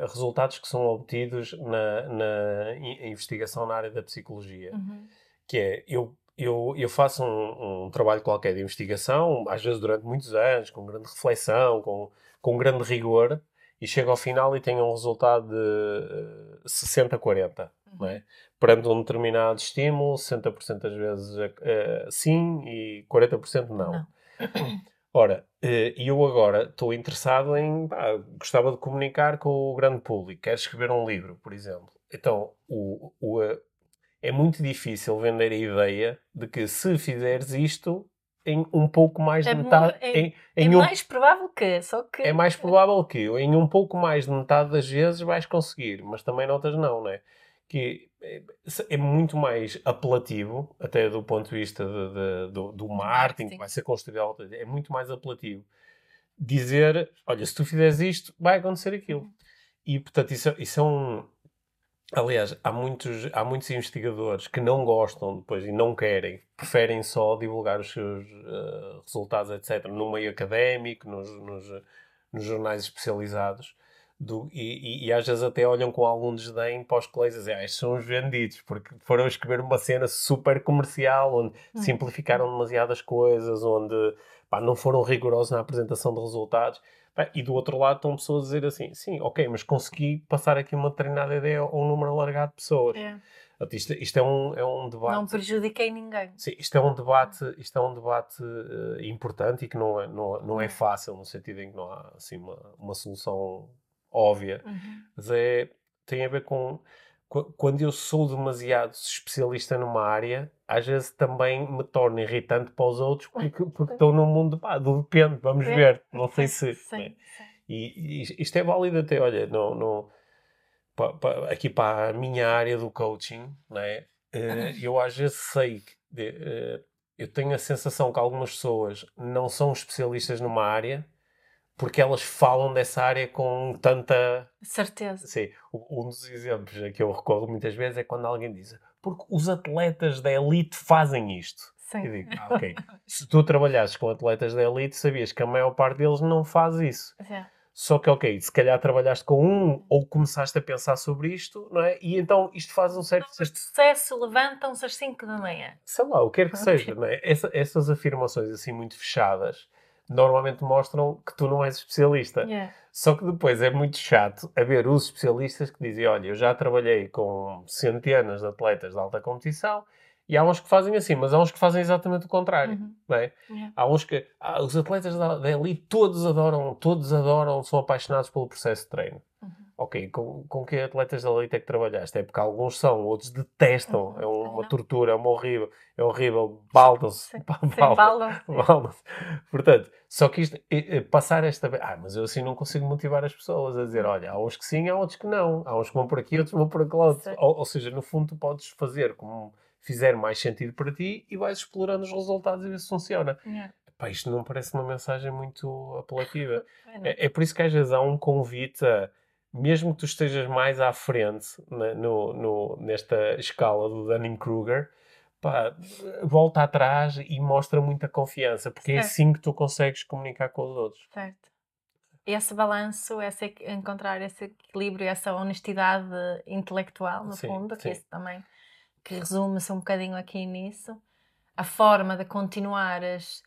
resultados que são obtidos na, na investigação na área da psicologia. Uhum. Que é, eu, eu, eu faço um, um, trabalho qualquer de investigação, às vezes durante muitos anos, com grande reflexão, com, com grande rigor, e chego ao final e tenho um resultado de uh, 60-40, uhum. não é? Perante um determinado estímulo, 60% das vezes uh, sim e 40% não. não. Ora, eh, e eu agora estou interessado em. Pá, gostava de comunicar com o grande público, quero escrever um livro, por exemplo. Então, o, o, eh, é muito difícil vender a ideia de que se fizeres isto, em um pouco mais é de metade. É, em, em é um, mais provável que, só que. É mais provável que, em um pouco mais de metade das vezes vais conseguir, mas também notas não, não é? que é, é muito mais apelativo, até do ponto de vista de, de, do, do marketing que vai ser construído, é muito mais apelativo dizer: olha, se tu fizeres isto, vai acontecer aquilo. Uhum. E portanto, isso, isso é um. Aliás, há muitos, há muitos investigadores que não gostam depois e não querem, preferem só divulgar os seus uh, resultados, etc., no meio académico, nos, nos, nos jornais especializados do, e, e, e, às vezes até olham com algum desdém para os colegas e dizem, ah, estes são os vendidos, porque foram escrever uma cena super comercial, onde hum. simplificaram demasiadas coisas, onde pá, não foram rigorosos na apresentação de resultados. E do outro lado estão pessoas a dizer assim, sim, ok, mas consegui passar aqui uma determinada ideia a um número alargado de pessoas. É. Isto, isto, é, um, é um debate. Não prejudiquei ninguém. Sim, isto é um debate, isto é um debate uh, importante e que não é, não, não é fácil, no sentido em que não há assim, uma, uma solução óbvia, uhum. mas é, tem a ver com quando eu sou demasiado especialista numa área, às vezes também me torna irritante para os outros porque, porque estão num mundo pá, do depende, vamos é. ver, não sei se. Sim, né? sim. E, e, isto é válido até, olha, no, no, pa, pa, aqui para a minha área do coaching, né? Uh, eu às vezes sei que de, uh, eu tenho a sensação que algumas pessoas não são especialistas numa área porque elas falam dessa área com tanta certeza. Sim, um dos exemplos a que eu recorro muitas vezes é quando alguém diz porque os atletas da elite fazem isto. Sim. Eu digo, ah, ok. Se tu trabalhasses com atletas da elite, sabias que a maior parte deles não faz isso. Sim. Só que, ok, se calhar trabalhaste com um ou começaste a pensar sobre isto, não é? E então isto faz um certo... Então, sucesso levantam-se às 5 da manhã. Sei lá, o que quer que seja, não é? Essa, essas afirmações assim muito fechadas normalmente mostram que tu não és especialista. Yeah. Só que depois é muito chato haver os especialistas que dizem: Olha, eu já trabalhei com centenas de atletas de alta competição e há uns que fazem assim, mas há uns que fazem exatamente o contrário. Uhum. É? yeah. Há uns que. Ah, os atletas da, da elite todos adoram, todos adoram, são apaixonados pelo processo de treino. Uhum. ok, com, com que atletas da elite é que trabalhaste? É porque alguns são, outros detestam, é uma tortura, é uma horrível, é horrível, baldam-se, baldam-se. Portanto, só que isto, passar esta ah, mas eu assim não consigo motivar as pessoas a dizer, olha, há uns que sim, há outros que não, há uns que vão por aqui, outros vão por aquele outro. Ou, ou, seja, no fundo tu podes fazer como fizer mais sentido para ti e vais explorando os resultados e ver se funciona. Yeah. Pá, isto não parece uma mensagem muito apelativa. é, é, por isso que às vezes há um convite a mesmo que tu estejas mais à frente né, no, no, nesta escala do Dunning-Kruger, volta atrás e mostra muita confiança, porque é certo. é assim que tu consegues comunicar com os outros. Certo. Esse balanço, esse, encontrar esse equilíbrio, essa honestidade intelectual, no sim, fundo, sim. que isso também que resume-se um bocadinho aqui nisso, a forma de continuares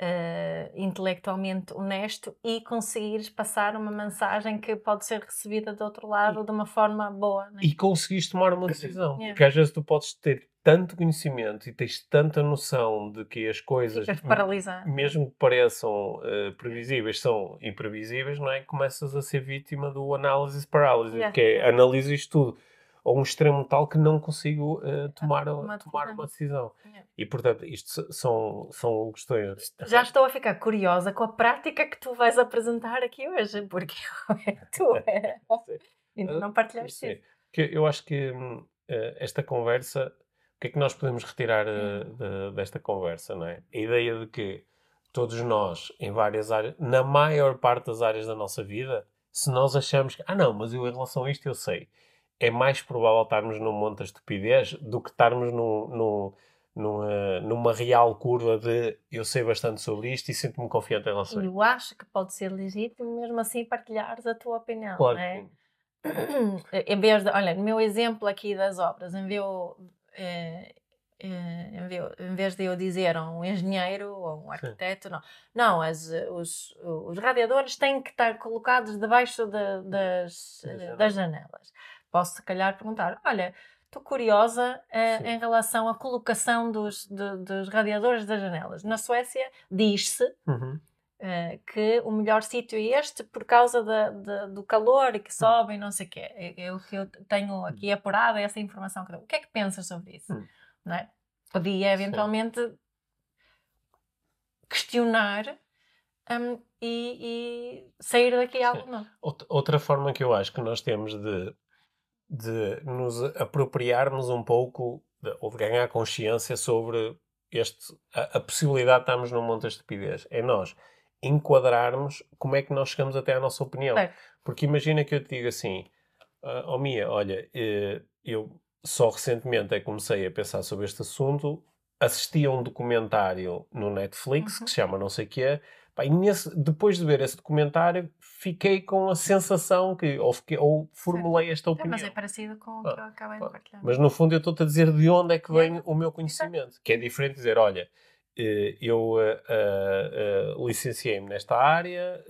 uh, intelectualmente honesto e conseguires passar uma mensagem que pode ser recebida do outro lado e, de uma forma boa. Né? E conseguiste tomar uma decisão. Yeah. Porque às vezes tu podes ter tanto conhecimento e tens tanta noção de que as coisas, mesmo que pareçam uh, previsíveis, são imprevisíveis, não é? Começas a ser vítima do analysis paralysis, yeah. que é analiso isto tudo a um extremo tal que não consigo uh, tomar, uma, tomar uma decisão. Yeah. E, portanto, isto são, são questões... Já estou a ficar curiosa com a prática que tu vais apresentar aqui hoje, porque é tu é... Ainda não partilhaste isso. Que eu acho que uh, esta conversa... O que é que nós podemos retirar uh, de, desta conversa, não é? A ideia de que todos nós, em várias áreas, na maior parte das áreas da nossa vida, se nós achamos que, ah não, mas eu em relação a isto eu sei, é mais provável estarmos num monte de estupidez do que estarmos num, num, numa, numa real curva de eu sei bastante sobre isto e sinto-me confiante em relação a Eu acho que pode ser legítimo mesmo assim partilhares a tua opinião. Claro. É? em vez de, olha, no meu exemplo aqui das obras, em vez, eh, eh, em vez de eu dizer a um engenheiro ou um arquiteto, Sim. não. Não, as, os, os radiadores têm que estar colocados debaixo de, das, das janelas posso se calhar perguntar: olha, estou curiosa uh, em relação à colocação dos, de, dos radiadores das janelas. Na Suécia diz-se uhum. uh, que o melhor sítio é este por causa do calor e que hum. sobe e não sei o quê. Eu, eu, eu tenho aqui hum. apurada essa informação. O que é que pensas sobre isso? Uhum. Não é? Podia eventualmente Sim. questionar um, e, e, sair daqui algo novo. Outra forma que eu acho que nós temos de de nos apropriarmos um pouco de, ou de ganhar consciência sobre este, a, a, possibilidade de estarmos num monte de estupidez. É nós enquadrarmos como é que nós chegamos até à nossa opinião. É. Porque imagina que eu te digo assim, oh Mia, olha, eh, eu só recentemente é que comecei a pensar sobre este assunto, assisti a um documentário no Netflix uhum. que se chama não sei o quê, Pá, e nesse, depois de ver esse documentário, fiquei com a sensação que, ou, fiquei, ou formulei certo. esta opinião. É, mas é parecido com o que eu acabei de partilhar. Mas no fundo eu estou-te a dizer de onde é que vem o meu conhecimento. Exato. Que é diferente de dizer, olha, eh, eu uh, uh, uh, licenciei-me nesta área,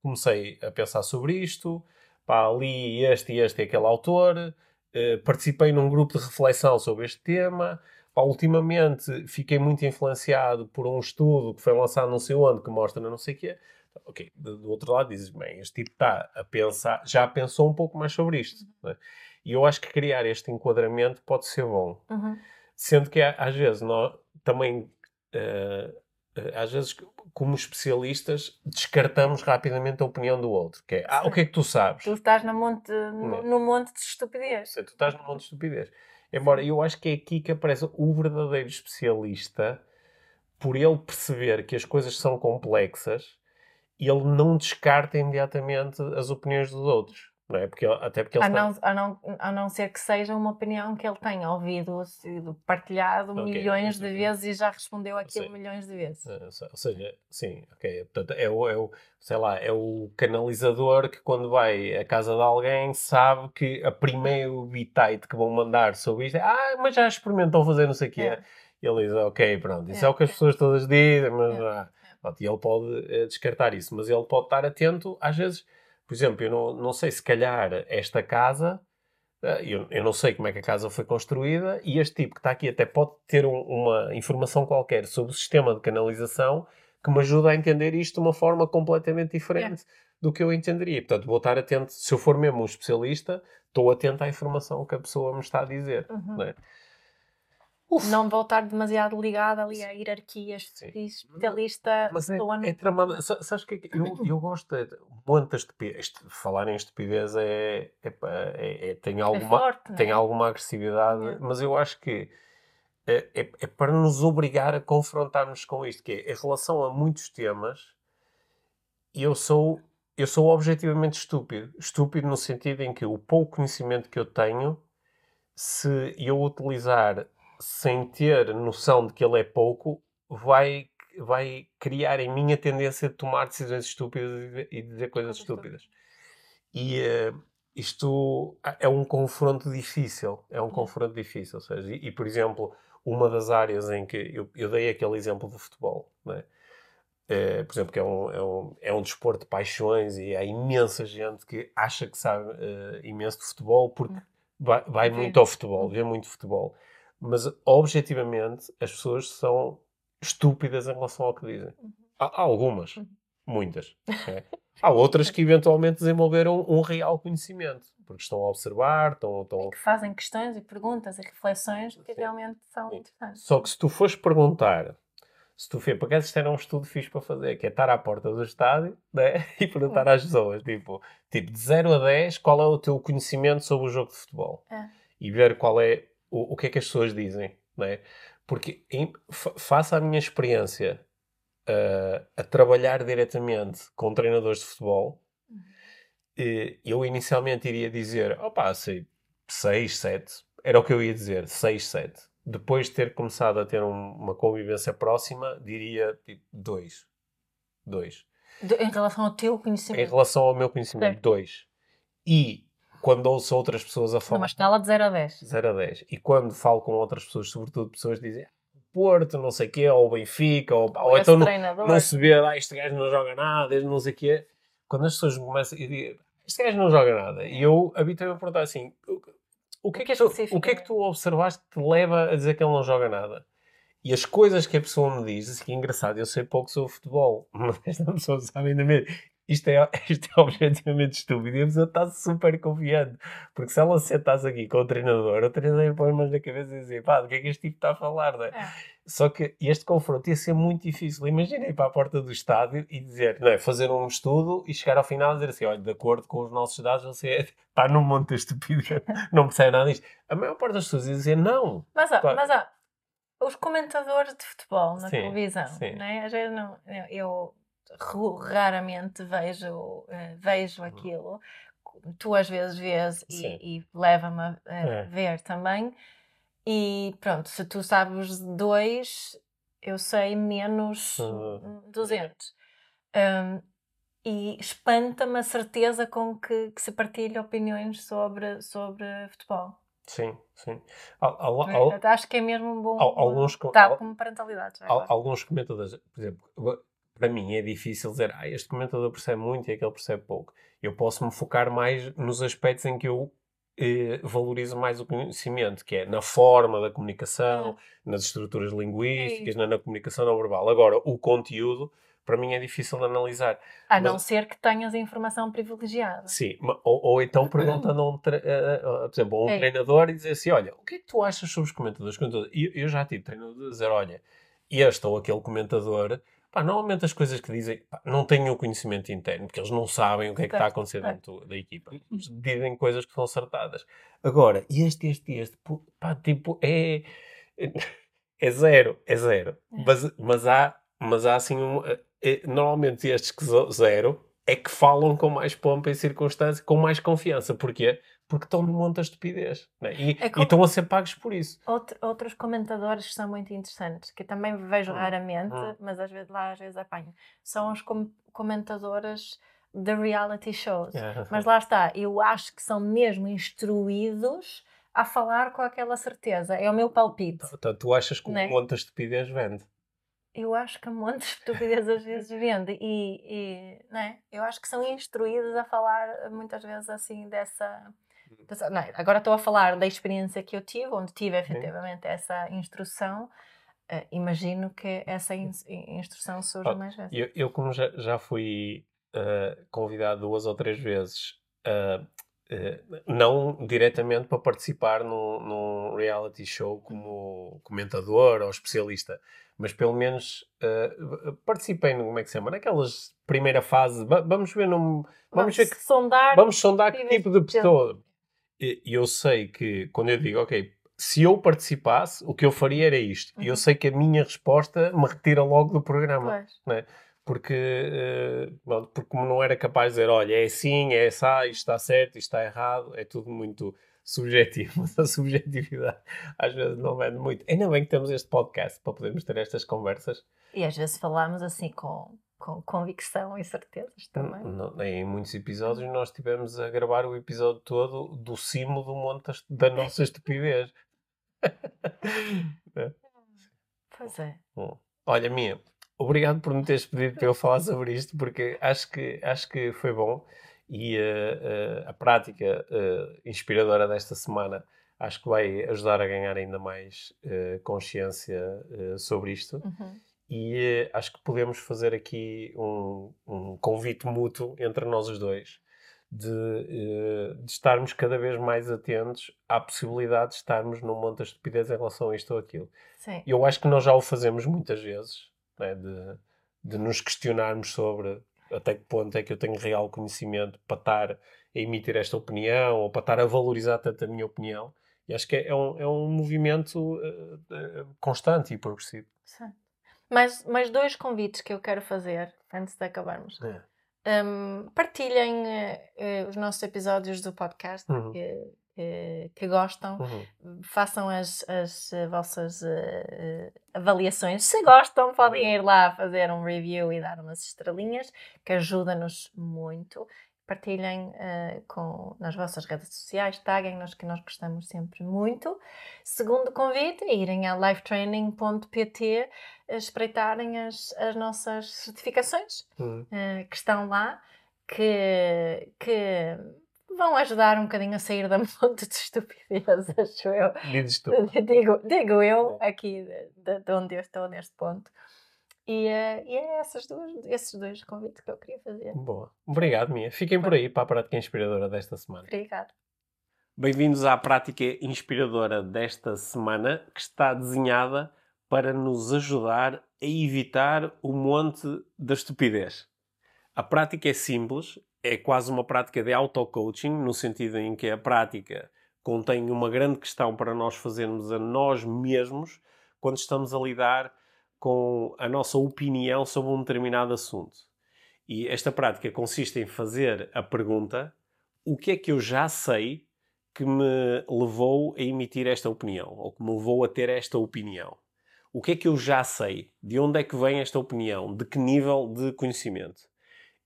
comecei a pensar sobre isto, pá, li este e este e aquele autor, participei num grupo de reflexão sobre este tema, Pá, ultimamente fiquei muito influenciado por um estudo que foi lançado não sei onde, que mostra não sei o quê. Ok, do, outro lado dizes, bem, este tipo está a pensar, já pensou um pouco mais sobre isto. Uhum. Né? E eu acho que criar este enquadramento pode ser bom. Uhum. Sendo que às vezes nós também, uh, às vezes, como especialistas, descartamos rapidamente a opinião do outro. Que é, ah, o que é que tu sabes? Tu estás no monte, no, no monte de estupidez. Sei, tu estás no monte de estupidez. Embora eu acho que é aqui que aparece o verdadeiro especialista, por ele perceber que as coisas são complexas, ele não descarta imediatamente as opiniões dos outros. Não é? porque, até porque a, não, a, não, a não ser que seja uma opinião que ele tenha ouvido, sido partilhado okay, milhões de vezes e já respondeu aquilo sim. milhões de vezes. Eh, ou seja, sim, ok. Portanto, é o, é o, sei lá, é o canalizador que quando vai à casa de alguém sabe que a primeiro bitite que vão mandar sobre isto é ah, mas já experimentou fazer não sei o quê. É. Ele diz, ok, pronto, isso é, é o que as é. pessoas todas dizem, mas ah, e ele pode uh, descartar isso, mas ele pode estar atento às vezes por exemplo, eu não, não sei se calhar esta casa, eh, eu, eu não sei como é que a casa foi construída, e este tipo que está aqui até pode ter um, uma informação qualquer sobre o sistema de canalização que me ajuda a entender isto de uma forma completamente diferente. do que eu entenderia. Portanto, vou estar atento, se eu for mesmo um especialista, estou atento à informação que a pessoa me está a dizer. Uhum. Não é? Não voltar demasiado ligado ali à hierarquia especialista. Mas é, pessoa, é tramado. Sa- Sabes que é que eu, eu gosto de muita estupidez. Falar em estupidez é, é, é- é- tem é alguma, forte, é? tem alguma agressividade, É. mas eu acho que é, é- é para nos obrigar a confrontarmos com isto, que é em relação a muitos temas, eu sou, eu sou objetivamente estúpido. Estúpido no sentido em que o pouco conhecimento que eu tenho, se eu utilizar sem ter noção de que ele é pouco, vai, vai criar em mim a tendência de tomar decisões estúpidas e dizer coisas estúpidas. E eh, isto é um confronto difícil. É um confronto difícil. Ou seja, e, e, por exemplo, uma das áreas em que eu, eu dei aquele exemplo do futebol, é? Eh, por exemplo, que é um, é, um, é um desporto de paixões e há imensa gente que acha que sabe eh, imenso de futebol porque vai, vai Vê. muito ao futebol, vê muito futebol. Mas, objetivamente, as pessoas são estúpidas em relação ao que dizem. Há, há algumas, Uhum. muitas. ok? Há outras que eventualmente desenvolveram um real conhecimento, porque estão a observar, estão, estão... Que fazem questões e perguntas e reflexões que Sim. realmente são Sim. interessantes. Só que se tu fores perguntar, se tu for, porque isto era um estudo fixe para fazer, que é estar à porta do estádio né? e perguntar às pessoas, tipo, tipo, de 0 a 10, qual é o teu conhecimento sobre o jogo de futebol? É. E ver qual é, o, o que é que as pessoas dizem, né? Porque em, fa- face à minha experiência ah, a trabalhar diretamente com treinadores de futebol, eh, eu inicialmente iria dizer, opá, sei, 6, 7, era o que eu ia dizer, 6, 7. Depois de ter começado a ter um- uma convivência próxima, diria tipo 2. 2. De- em relação ao teu Em conhecimento. relação ao meu conhecimento, Certo. 2. E quando ouço outras pessoas a falar, Numa escala de 0 a 10. 0 a 10. E quando falo com outras pessoas, sobretudo pessoas que dizem Porto, não sei o quê, ou Benfica, ou, ou Esse então não, treinador. não se vê, ah, este gajo não joga nada, não sei o quê. Quando as pessoas começam e dizem, este gajo não joga nada, e eu habituei-me a perguntar assim, o, o que, é que, tu, o que é que tu observaste que te leva a dizer que ele não joga nada? E as coisas que a pessoa me diz, assim, que é engraçado, eu sei pouco sobre futebol, mas esta pessoa sabe ainda mesmo. Isto é, isto é objetivamente estúpido e a pessoa está super confiante. Porque se ela se sentasse aqui com o treinador, o treinador põe as mãos na cabeça e dizer, pá, do que é que este tipo está a falar, não é? É. Só que este confronto ia ser muito difícil. Imagina ir para a porta do estádio e dizer, não é, fazer um estudo e chegar ao final e dizer assim, olha, de acordo com os nossos dados, você é, pá, não monta estupidez, não percebe nada disto. A maior parte das pessoas ia dizer, não. Mas há, Claro. mas há os comentadores de futebol na Sim, televisão, sim. né? às vezes não, eu, raramente vejo, Uhum. vejo aquilo. Tu às vezes vês e, e leva-me a, a É. ver também. E pronto, se tu sabes dois, eu sei menos Uhum. 200. Um, e espanta-me a certeza com que, que se partilha opiniões sobre, sobre futebol. Sim, sim. Al- al- al- Portanto, Acho que é mesmo um bom. Al- alguns Tá, al- como parentalidade. Al- alguns comentadores, por exemplo, para mim é difícil dizer, ah, este comentador percebe muito e aquele percebe pouco. Eu posso me focar mais nos aspectos em que eu eh, valorizo mais o conhecimento, que é na forma da comunicação, nas estruturas linguísticas, na, na comunicação não verbal. Agora, o conteúdo, para mim é difícil de analisar. A não mas- ser que tenhas a informação privilegiada. Sim, ou, ou então perguntando a um, a- a- por exemplo, a um É. treinador e dizer assim: olha, o que é que tu achas sobre os comentadores? E eu, eu já tive treinador a dizer: olha, este ou aquele comentador, pá, normalmente as coisas que dizem pá, não têm o conhecimento interno, porque eles não sabem o que é que está a acontecer dentro da equipa. Eles dizem coisas que são acertadas. Agora, este, este, este, pá, tipo, é. É zero, é zero. É. Mas, mas há, mas há assim um. é- normalmente estes que zero é que falam com mais pompa e circunstância, com mais confiança. Porquê? Porque estão num monte de estupidez. né? E, É e como- estão a ser pagos por isso. Outro- outros comentadores que são muito interessantes, que eu também vejo Hum, raramente, hum. mas às vezes lá às vezes apanho, são os com comentadoras de reality shows. É. Mas lá está, eu acho que são mesmo instruídos a falar com aquela certeza. É o meu palpite. Portanto, tu achas que um Né? monte de estupidez vende? Eu acho que um monte de estupidez às vezes vende e, e né? eu acho que são instruídos a falar muitas vezes assim dessa. Não, agora estou a falar da experiência que eu tive, onde tive efetivamente essa instrução. Eh, imagino que essa in- instrução surja Ah, mais vezes. Eu, eu como já, já fui uh, convidado duas ou três vezes, uh, uh, não diretamente para participar num, num, reality show como comentador ou especialista, mas pelo menos participei no, como é que se chama, naquelas primeira fase, vamos ver, num, vamos, vamos ver que, sondar, vamos sondar que tipo de pessoa. E eu sei que quando eu digo, ok, se eu participasse, o que eu faria era isto. E uhum. eu sei que a minha resposta me retira logo do programa. Né? Porque, uh, porque como não era capaz de dizer, olha, é assim, é essa, isto está certo, isto está errado, é tudo muito subjetivo. Mas a subjetividade às vezes não vende muito. Ainda bem que temos este podcast para podermos ter estas conversas. E às vezes falamos assim com, com convicção e certezas também. em muitos episódios nós tivemos a gravar o episódio todo do cimo do monte da nossa estupidez. É. Pois é. Bom, olha, Minha, obrigado por me teres pedido para eu falar sobre isto, porque acho que, acho que foi bom e uh, uh, a prática uh, inspiradora desta semana acho que vai ajudar a ganhar ainda mais consciência sobre isto. Uhum. E acho que podemos fazer aqui um, um convite mútuo entre nós os dois de, eh, de, estarmos cada vez mais atentos à possibilidade de estarmos num monte de estupidez em relação a isto ou aquilo. Sim. Eu acho que nós já o fazemos muitas vezes, né? de, de nos questionarmos sobre até que ponto é que eu tenho real conhecimento para estar a emitir esta opinião ou para estar a valorizar tanto a minha opinião. E acho que é, é um, é um movimento uh, uh, constante e progressivo. Sim. Mais, mais dois convites que eu quero fazer antes de acabarmos. É. Um, partilhem uh, os nossos episódios do podcast uhum. que, uh, que, gostam, uhum. façam as, as vossas avaliações. Se gostam, podem ir lá fazer um review e dar umas estrelinhas, que ajuda-nos muito partilhem uh, com, nas vossas redes sociais, taguem-nos que nós gostamos sempre muito. Segundo convite, irem a lifetraining.pt espreitarem as, as nossas certificações uhum. uh, que estão lá, que, que vão ajudar um bocadinho a sair da monte de estupidez, acho eu. Digo, digo eu aqui de, de onde eu estou neste ponto. E, uh, e é essas duas, esses dois convites que eu queria fazer. Boa. Obrigado, Mia. Fiquem por aí para a prática inspiradora desta semana. Obrigada. Bem-vindos à prática inspiradora desta semana, que está desenhada para nos ajudar a evitar o monte da estupidez. A prática é simples, é quase uma prática de auto-coaching, no sentido em que a prática contém uma grande questão para nós fazermos a nós mesmos quando estamos a lidar com a nossa opinião sobre um determinado assunto. E esta prática consiste em fazer a pergunta: o que é que eu já sei que me levou a emitir esta opinião? Ou que me levou a ter esta opinião? O que é que eu já sei? De onde é que vem esta opinião? De que nível de conhecimento?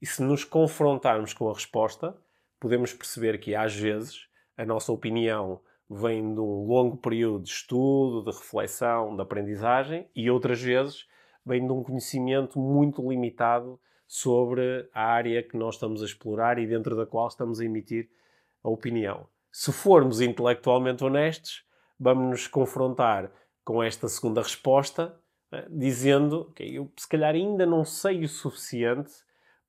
E se nos confrontarmos com a resposta, podemos perceber que às vezes a nossa opinião vem de um longo período de estudo, de reflexão, de aprendizagem, e outras vezes vem de um conhecimento muito limitado sobre a área que nós estamos a explorar e dentro da qual estamos a emitir a opinião. Se formos intelectualmente honestos, vamos nos confrontar com esta segunda resposta, eh, dizendo que eu se calhar ainda não sei o suficiente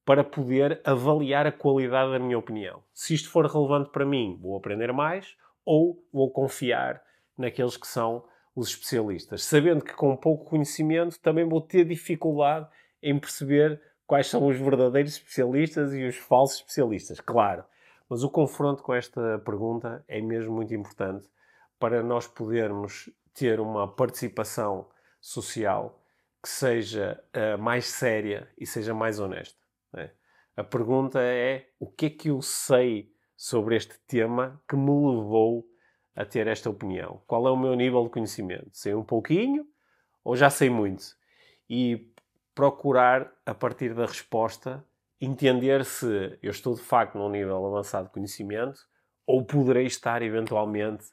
para poder avaliar a qualidade da minha opinião. Se isto for relevante para mim, vou aprender mais ou vou confiar naqueles que são os especialistas, sabendo que com pouco conhecimento também vou ter dificuldade em perceber quais são os verdadeiros especialistas e os falsos especialistas, claro. Mas o confronto com esta pergunta é mesmo muito importante para nós podermos ter uma participação social que seja uh, mais séria e seja mais honesta. Né? A pergunta é: o que é que eu sei sobre este tema que me levou a ter esta opinião? Qual é o meu nível de conhecimento? Sei um pouquinho ou já sei muito? E procurar, a partir da resposta, entender se eu estou de facto num nível avançado de conhecimento ou poderei estar eventualmente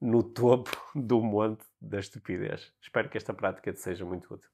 no topo do monte da estupidez. Espero que esta prática te seja muito útil.